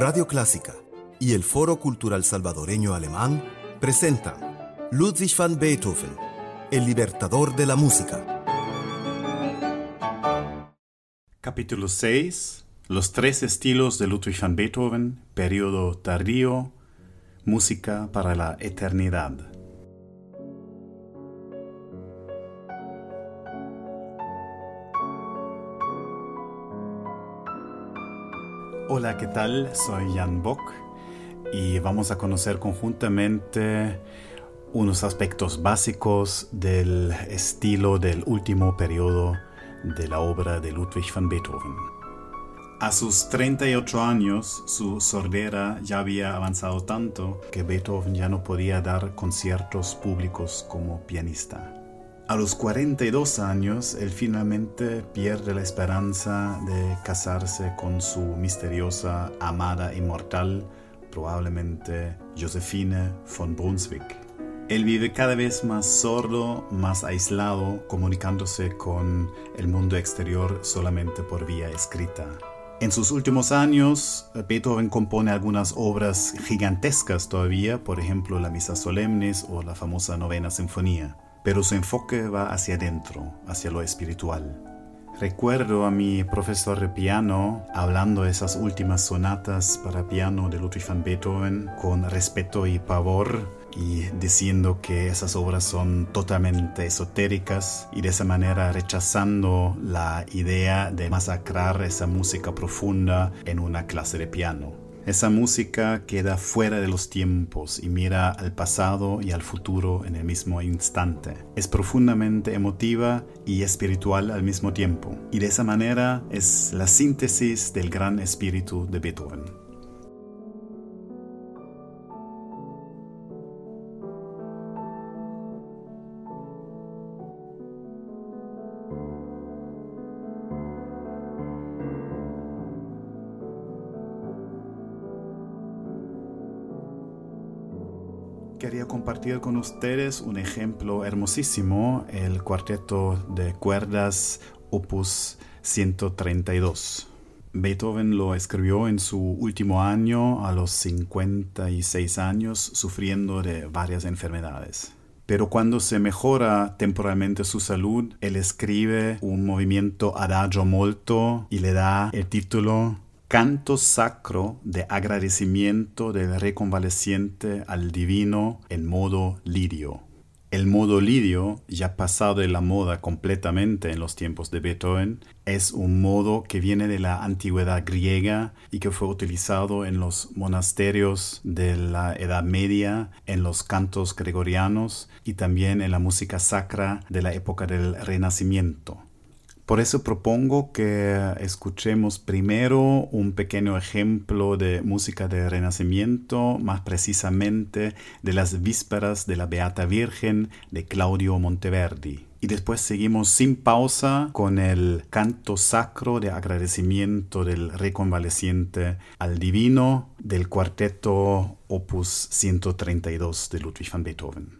Radio Clásica y el Foro Cultural Salvadoreño Alemán presentan Ludwig van Beethoven, el libertador de la música. Capítulo 6. Los tres estilos de Ludwig van Beethoven, periodo tardío, música para la eternidad. Hola, ¿qué tal? Soy Jan Bock y vamos a conocer conjuntamente unos aspectos básicos del estilo del último periodo de la obra de Ludwig van Beethoven. A sus 38 años, su sordera ya había avanzado tanto que Beethoven ya no podía dar conciertos públicos como pianista. A los 42 años, él finalmente pierde la esperanza de casarse con su misteriosa amada inmortal, probablemente Josephine von Brunswick. Él vive cada vez más sordo, más aislado, comunicándose con el mundo exterior solamente por vía escrita. En sus últimos años, Beethoven compone algunas obras gigantescas todavía, por ejemplo la Misa Solemnis o la famosa Novena Sinfonía pero su enfoque va hacia adentro, hacia lo espiritual. Recuerdo a mi profesor de piano hablando de esas últimas sonatas para piano de Ludwig van Beethoven con respeto y pavor y diciendo que esas obras son totalmente esotéricas y de esa manera rechazando la idea de masacrar esa música profunda en una clase de piano. Esa música queda fuera de los tiempos y mira al pasado y al futuro en el mismo instante. Es profundamente emotiva y espiritual al mismo tiempo. Y de esa manera es la síntesis del gran espíritu de Beethoven. Compartir con ustedes un ejemplo hermosísimo, el cuarteto de cuerdas opus 132. Beethoven lo escribió en su último año, a los 56 años, sufriendo de varias enfermedades. Pero cuando se mejora temporalmente su salud, él escribe un movimiento adagio molto y le da el título canto sacro de agradecimiento del reconvaleciente al divino en modo lirio. El modo lirio, ya pasado de la moda completamente en los tiempos de Beethoven, es un modo que viene de la antigüedad griega y que fue utilizado en los monasterios de la Edad Media, en los cantos gregorianos y también en la música sacra de la época del Renacimiento. Por eso propongo que escuchemos primero un pequeño ejemplo de música de renacimiento, más precisamente de las vísperas de la Beata Virgen de Claudio Monteverdi. Y después seguimos sin pausa con el canto sacro de agradecimiento del reconvaleciente al divino del cuarteto opus 132 de Ludwig van Beethoven.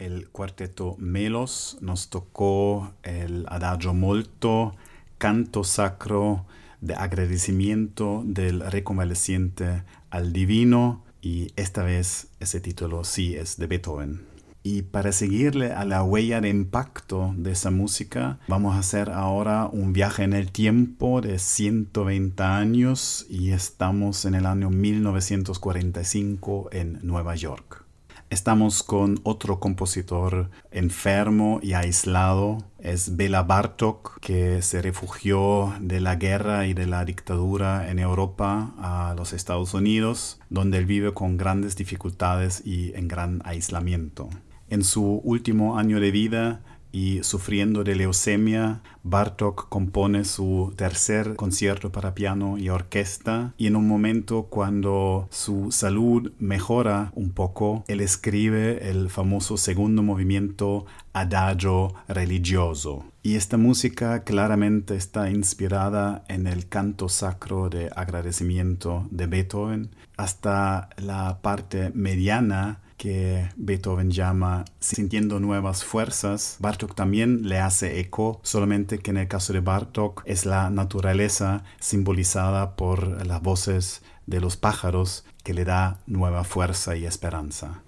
el cuarteto Melos, nos tocó el Adagio Molto, canto sacro de agradecimiento del reconvaleciente al divino y esta vez ese título sí es de Beethoven. Y para seguirle a la huella de impacto de esa música, vamos a hacer ahora un viaje en el tiempo de 120 años y estamos en el año 1945 en Nueva York. Estamos con otro compositor enfermo y aislado, es Bela Bartok, que se refugió de la guerra y de la dictadura en Europa a los Estados Unidos, donde él vive con grandes dificultades y en gran aislamiento. En su último año de vida, y sufriendo de leucemia, Bartok compone su tercer concierto para piano y orquesta y en un momento cuando su salud mejora un poco, él escribe el famoso segundo movimiento Adagio religioso. Y esta música claramente está inspirada en el canto sacro de agradecimiento de Beethoven hasta la parte mediana que Beethoven llama sintiendo nuevas fuerzas, Bartok también le hace eco, solamente que en el caso de Bartok es la naturaleza simbolizada por las voces de los pájaros que le da nueva fuerza y esperanza.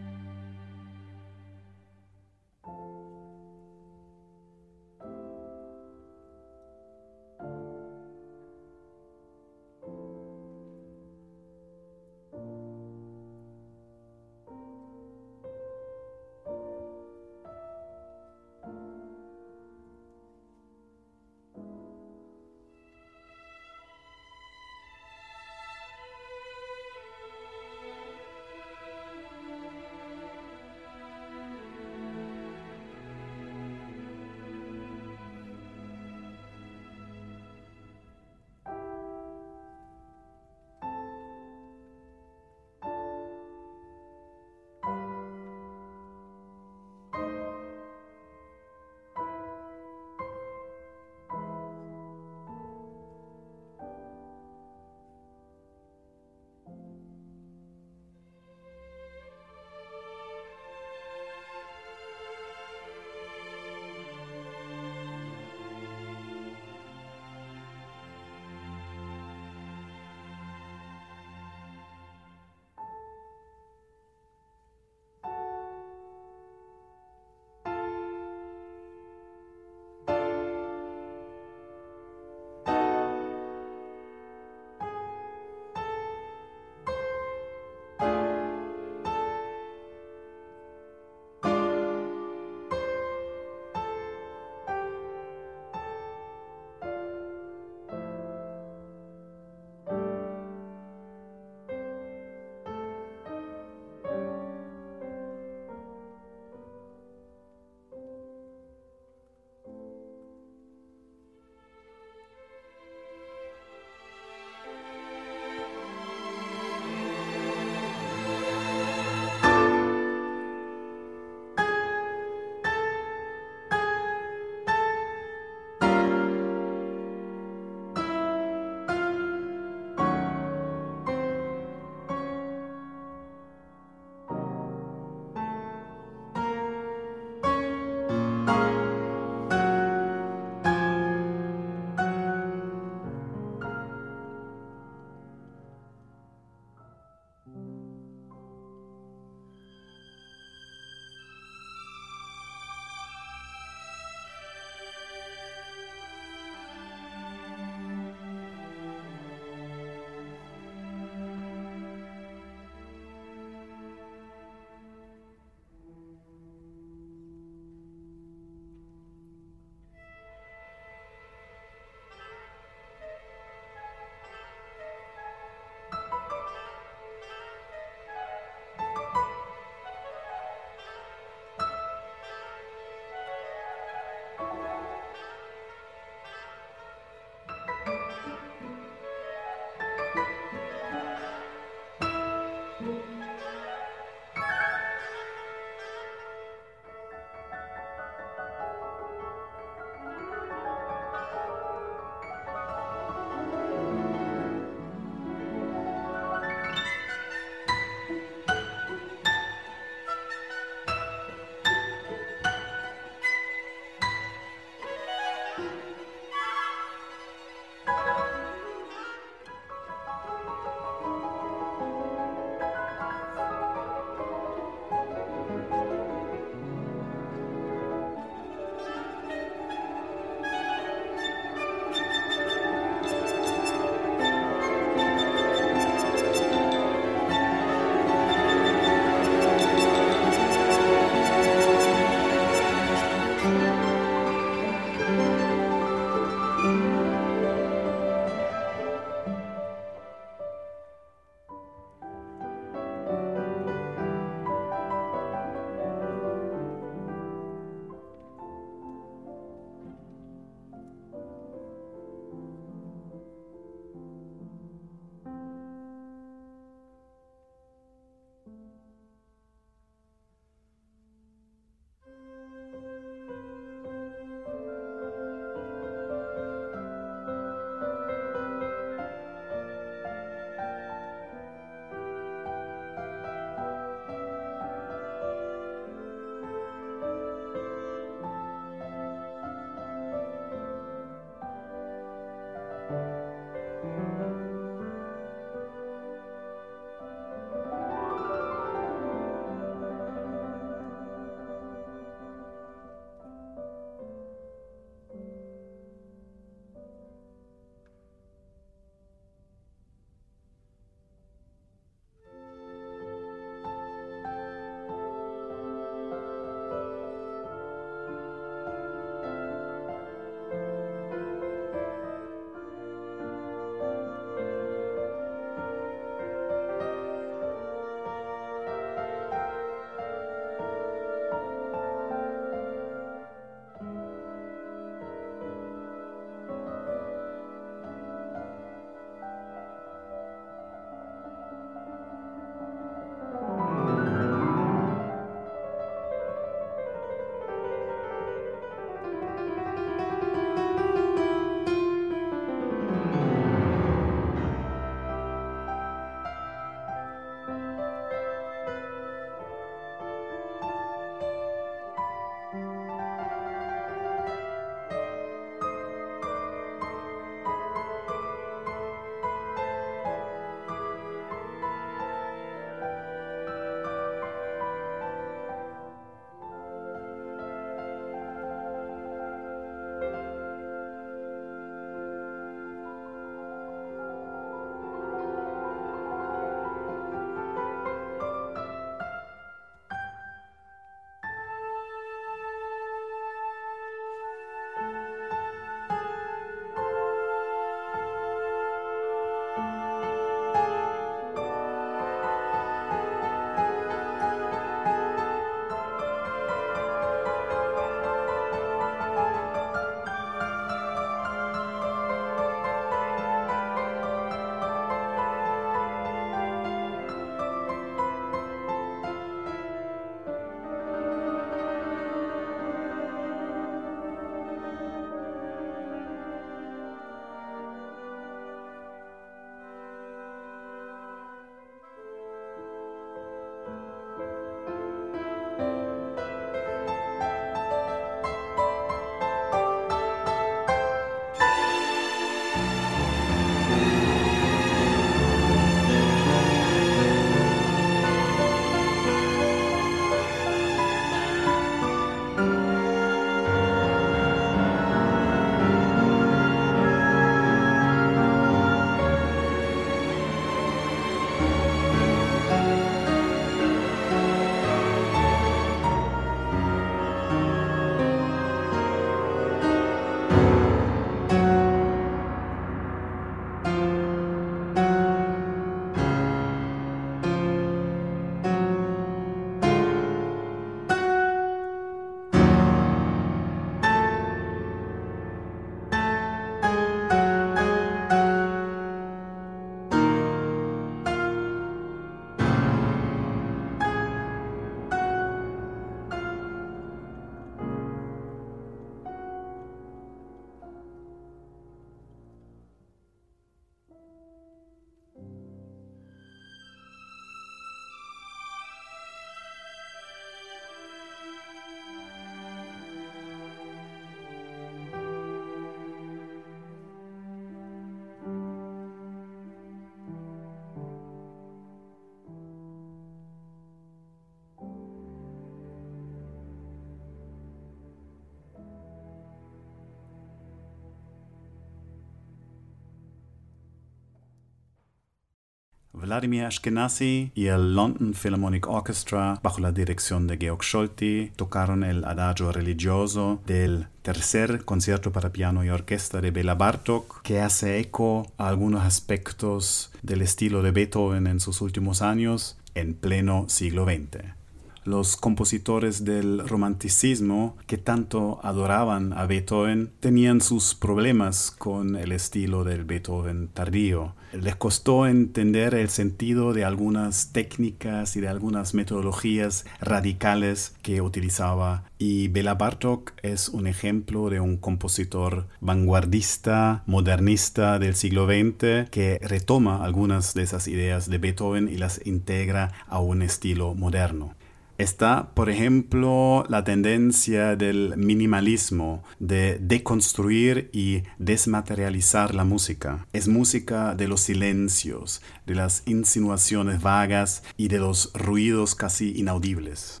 Vladimir Ashkenazi y el London Philharmonic Orchestra, bajo la dirección de Georg Scholti, tocaron el adagio religioso del tercer concierto para piano y orquesta de Bela Bartok, que hace eco a algunos aspectos del estilo de Beethoven en sus últimos años en pleno siglo XX los compositores del romanticismo que tanto adoraban a Beethoven tenían sus problemas con el estilo del Beethoven tardío. Les costó entender el sentido de algunas técnicas y de algunas metodologías radicales que utilizaba y Bela Bartok es un ejemplo de un compositor vanguardista, modernista del siglo XX que retoma algunas de esas ideas de Beethoven y las integra a un estilo moderno. Está, por ejemplo, la tendencia del minimalismo, de deconstruir y desmaterializar la música. Es música de los silencios, de las insinuaciones vagas y de los ruidos casi inaudibles.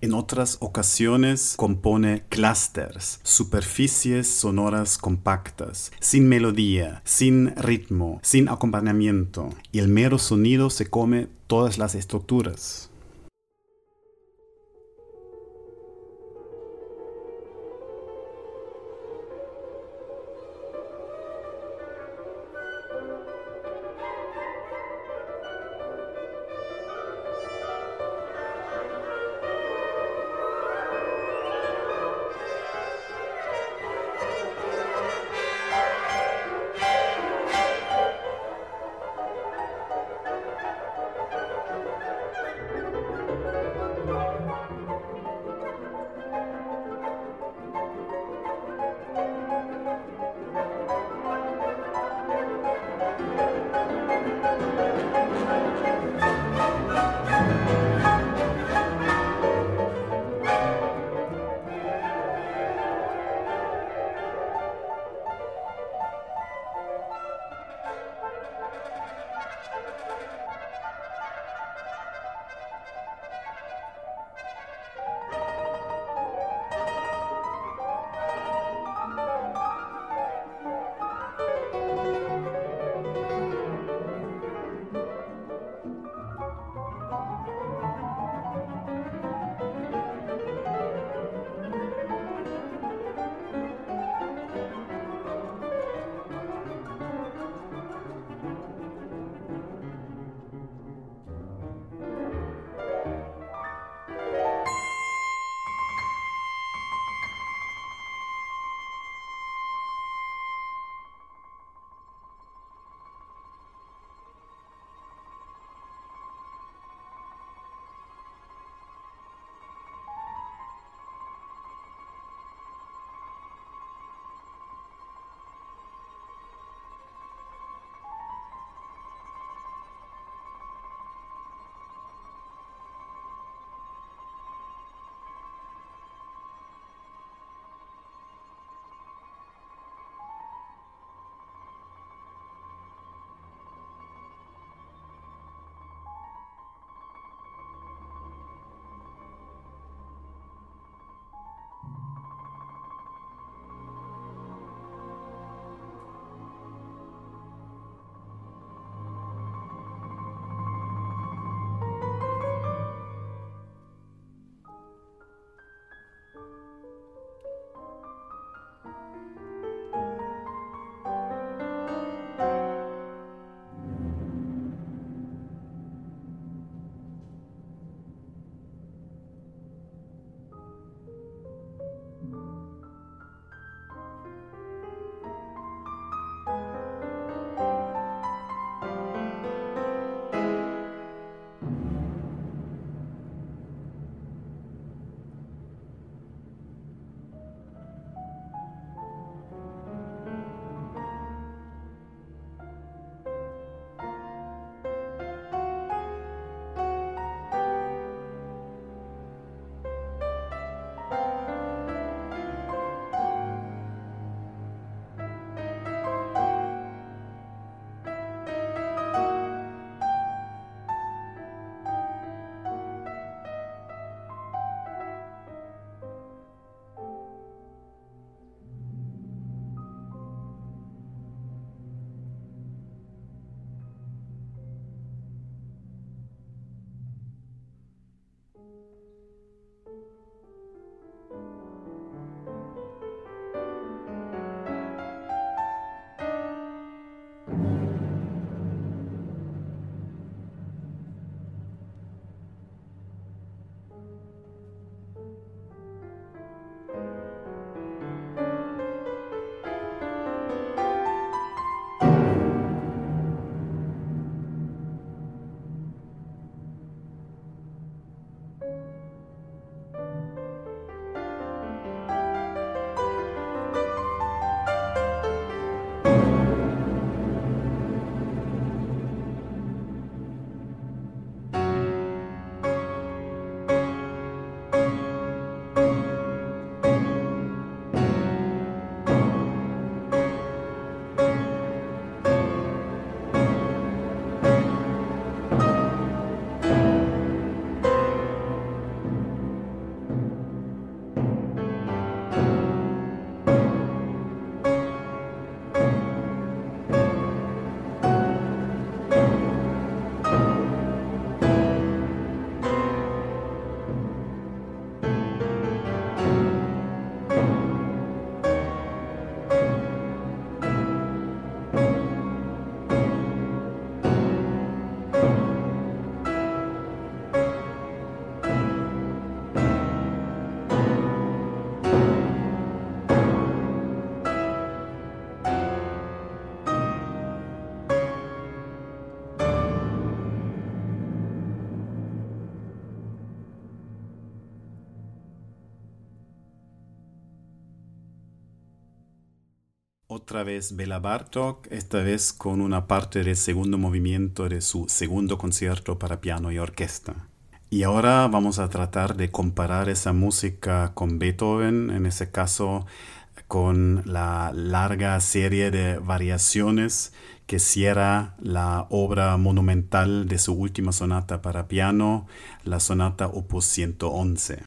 En otras ocasiones compone clusters, superficies sonoras compactas, sin melodía, sin ritmo, sin acompañamiento, y el mero sonido se come todas las estructuras. Otra vez Bela Bartok, esta vez con una parte del segundo movimiento de su segundo concierto para piano y orquesta. Y ahora vamos a tratar de comparar esa música con Beethoven, en ese caso con la larga serie de variaciones que cierra la obra monumental de su última sonata para piano, la sonata opus 111.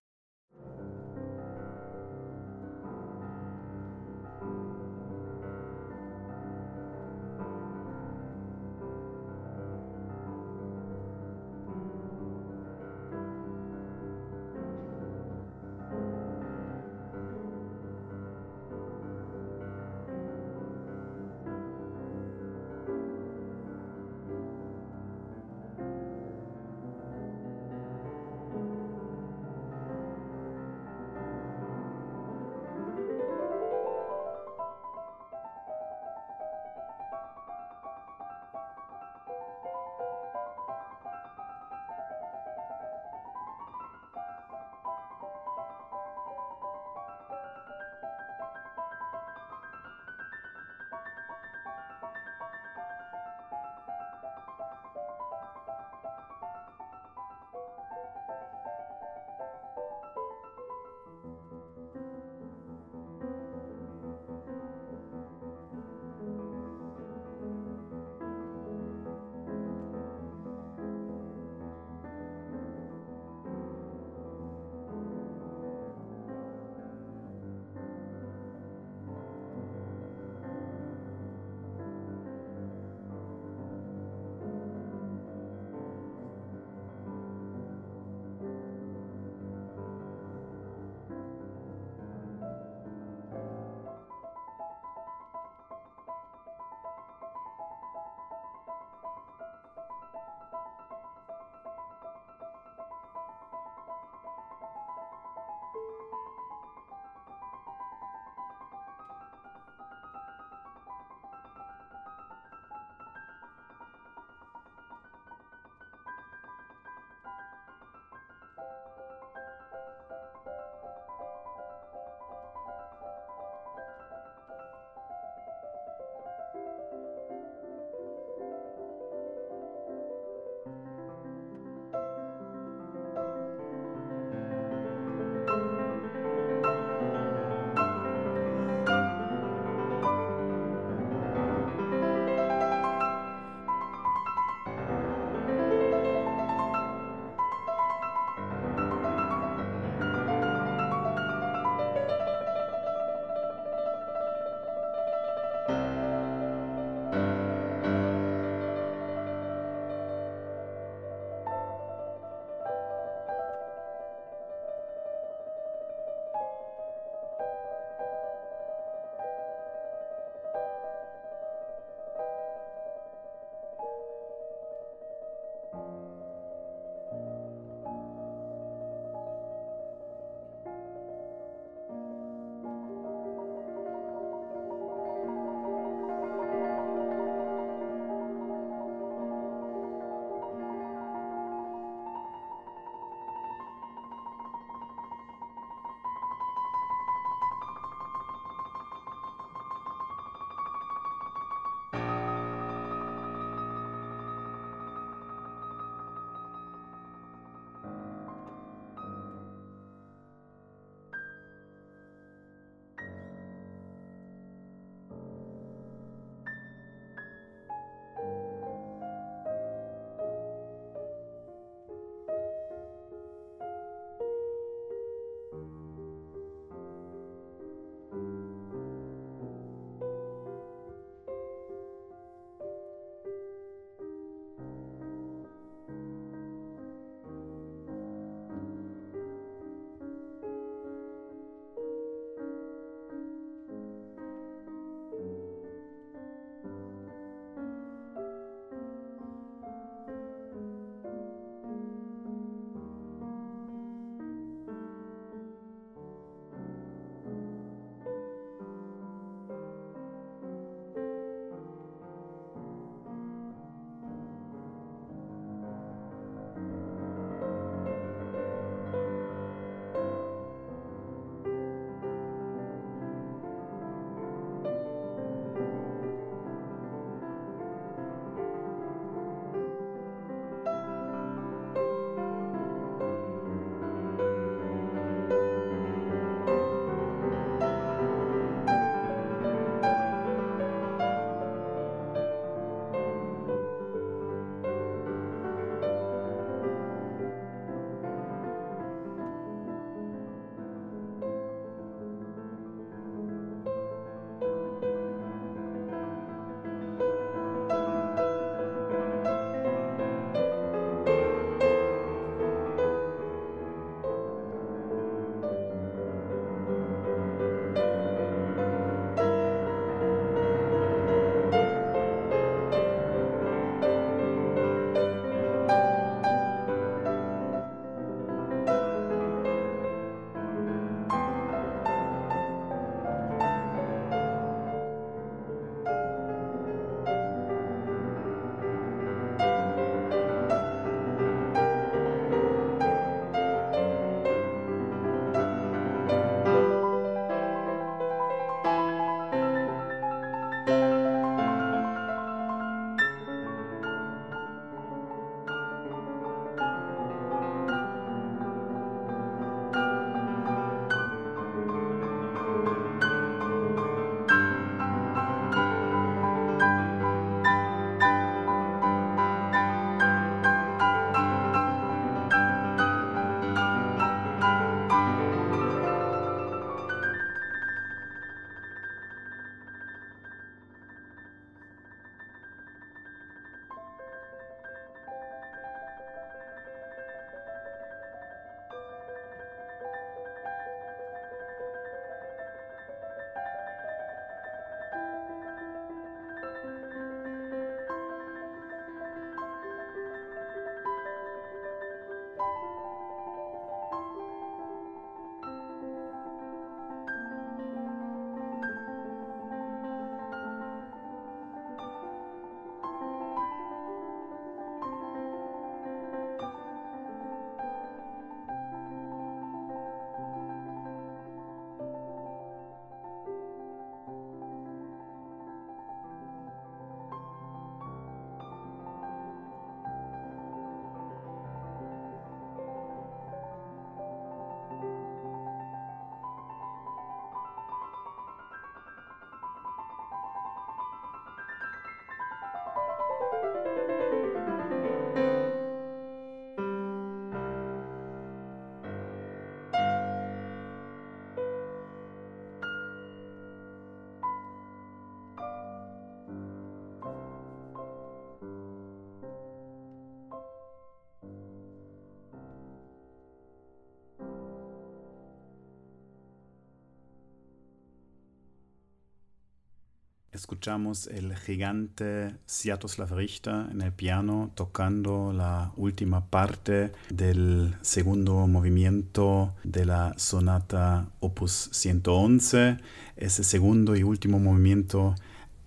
Escuchamos el gigante Sviatoslav Richter en el piano tocando la última parte del segundo movimiento de la sonata opus 111. Ese segundo y último movimiento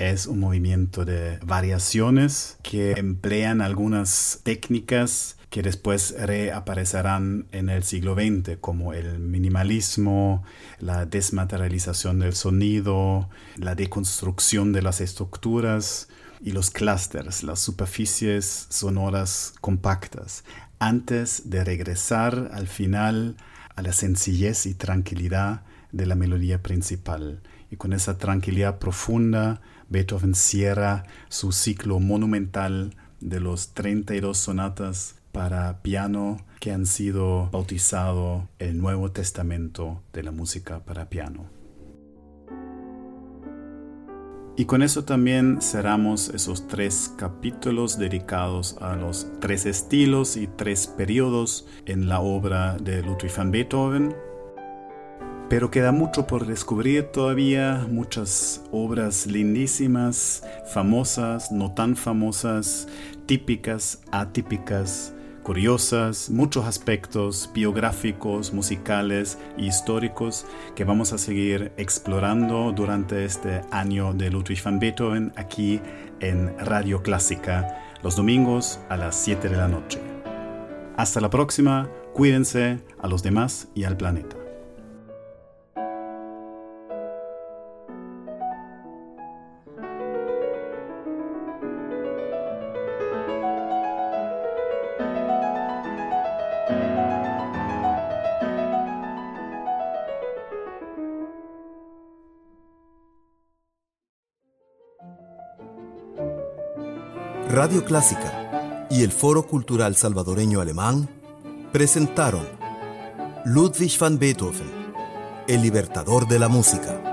es un movimiento de variaciones que emplean algunas técnicas que después reaparecerán en el siglo XX, como el minimalismo, la desmaterialización del sonido, la deconstrucción de las estructuras y los clústeres, las superficies sonoras compactas, antes de regresar al final a la sencillez y tranquilidad de la melodía principal. Y con esa tranquilidad profunda, Beethoven cierra su ciclo monumental de los 32 sonatas para piano que han sido bautizado el Nuevo Testamento de la música para piano. Y con eso también cerramos esos tres capítulos dedicados a los tres estilos y tres periodos en la obra de Ludwig van Beethoven. Pero queda mucho por descubrir todavía, muchas obras lindísimas, famosas, no tan famosas, típicas, atípicas, curiosas, muchos aspectos biográficos, musicales e históricos que vamos a seguir explorando durante este año de Ludwig van Beethoven aquí en Radio Clásica, los domingos a las 7 de la noche. Hasta la próxima, cuídense a los demás y al planeta. Radio Clásica y el Foro Cultural Salvadoreño Alemán presentaron Ludwig van Beethoven, el libertador de la música.